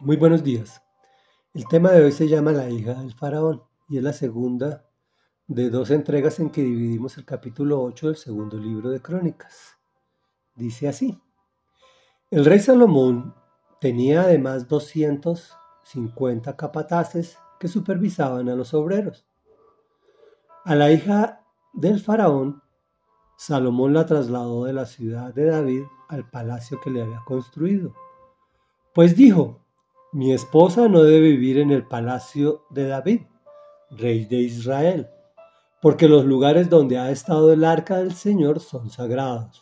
Muy buenos días. El tema de hoy se llama La hija del faraón y es la segunda de dos entregas en que dividimos el capítulo 8 del segundo libro de Crónicas. Dice así. El rey Salomón tenía además 250 capataces que supervisaban a los obreros. A la hija del faraón, Salomón la trasladó de la ciudad de David al palacio que le había construido. Pues dijo, mi esposa no debe vivir en el palacio de David, rey de Israel, porque los lugares donde ha estado el arca del Señor son sagrados.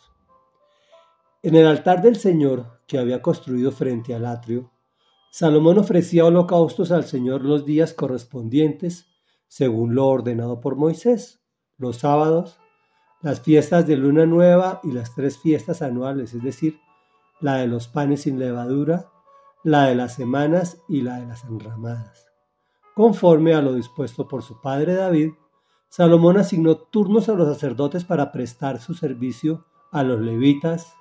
En el altar del Señor que había construido frente al atrio, Salomón ofrecía holocaustos al Señor los días correspondientes, según lo ordenado por Moisés, los sábados, las fiestas de luna nueva y las tres fiestas anuales, es decir, la de los panes sin levadura, la de las semanas y la de las enramadas. Conforme a lo dispuesto por su padre David, Salomón asignó turnos a los sacerdotes para prestar su servicio a los levitas,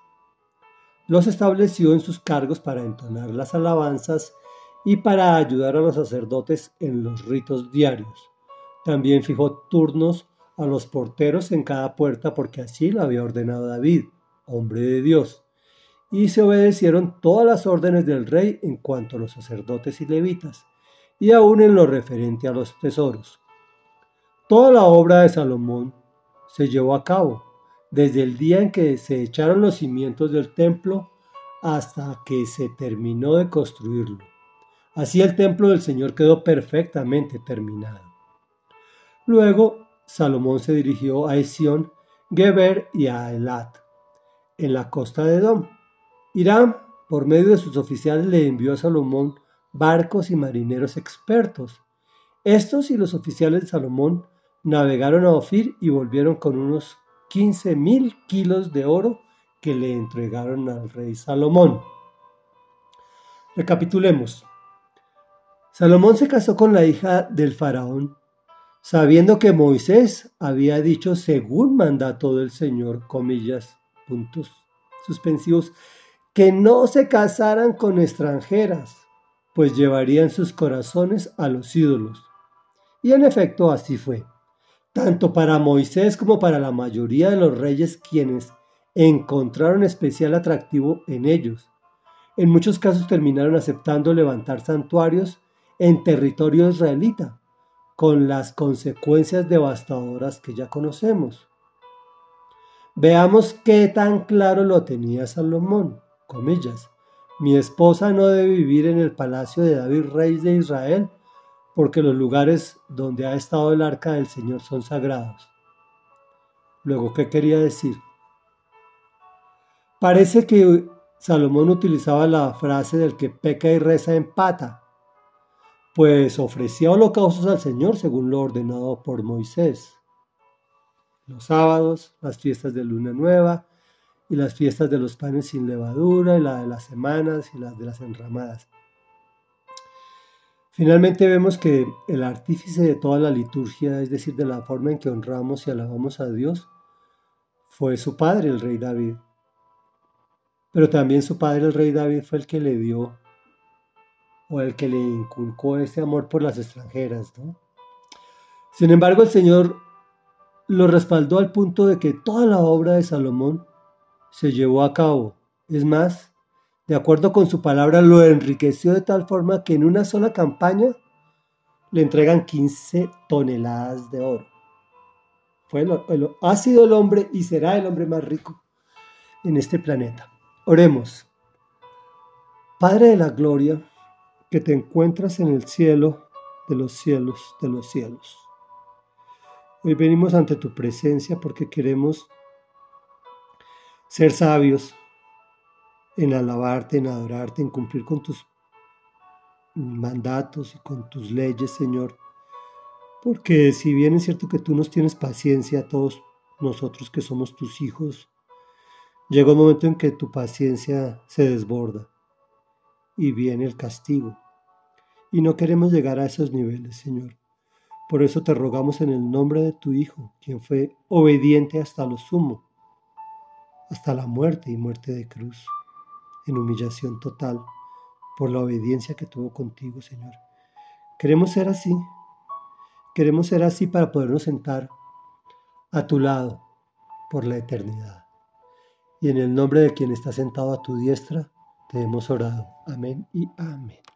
los estableció en sus cargos para entonar las alabanzas y para ayudar a los sacerdotes en los ritos diarios. También fijó turnos a los porteros en cada puerta porque así lo había ordenado David, hombre de Dios y se obedecieron todas las órdenes del rey en cuanto a los sacerdotes y levitas, y aún en lo referente a los tesoros. Toda la obra de Salomón se llevó a cabo, desde el día en que se echaron los cimientos del templo hasta que se terminó de construirlo. Así el templo del Señor quedó perfectamente terminado. Luego Salomón se dirigió a Esión, Geber y a Elat, en la costa de Edom Irán, por medio de sus oficiales, le envió a Salomón barcos y marineros expertos. Estos y los oficiales de Salomón navegaron a Ofir y volvieron con unos 15 mil kilos de oro que le entregaron al rey Salomón. Recapitulemos. Salomón se casó con la hija del faraón, sabiendo que Moisés había dicho según mandato del Señor, comillas, puntos suspensivos, que no se casaran con extranjeras, pues llevarían sus corazones a los ídolos. Y en efecto así fue, tanto para Moisés como para la mayoría de los reyes quienes encontraron especial atractivo en ellos. En muchos casos terminaron aceptando levantar santuarios en territorio israelita, con las consecuencias devastadoras que ya conocemos. Veamos qué tan claro lo tenía Salomón comillas, mi esposa no debe vivir en el palacio de David, rey de Israel, porque los lugares donde ha estado el arca del Señor son sagrados. Luego, ¿qué quería decir? Parece que Salomón utilizaba la frase del que peca y reza empata, pues ofrecía holocaustos al Señor según lo ordenado por Moisés. Los sábados, las fiestas de luna nueva, y las fiestas de los panes sin levadura, y la de las semanas y las de las enramadas. Finalmente vemos que el artífice de toda la liturgia, es decir, de la forma en que honramos y alabamos a Dios, fue su padre, el rey David. Pero también su padre, el rey David, fue el que le dio o el que le inculcó ese amor por las extranjeras. Sin embargo, el Señor lo respaldó al punto de que toda la obra de Salomón se llevó a cabo. Es más, de acuerdo con su palabra, lo enriqueció de tal forma que en una sola campaña le entregan 15 toneladas de oro. Fue ha sido el hombre y será el hombre más rico en este planeta. Oremos. Padre de la gloria, que te encuentras en el cielo de los cielos de los cielos. Hoy venimos ante tu presencia porque queremos ser sabios en alabarte, en adorarte, en cumplir con tus mandatos y con tus leyes, Señor. Porque si bien es cierto que tú nos tienes paciencia a todos nosotros que somos tus hijos, llega un momento en que tu paciencia se desborda y viene el castigo. Y no queremos llegar a esos niveles, Señor. Por eso te rogamos en el nombre de tu Hijo, quien fue obediente hasta lo sumo hasta la muerte y muerte de cruz, en humillación total, por la obediencia que tuvo contigo, Señor. Queremos ser así. Queremos ser así para podernos sentar a tu lado por la eternidad. Y en el nombre de quien está sentado a tu diestra, te hemos orado. Amén y amén.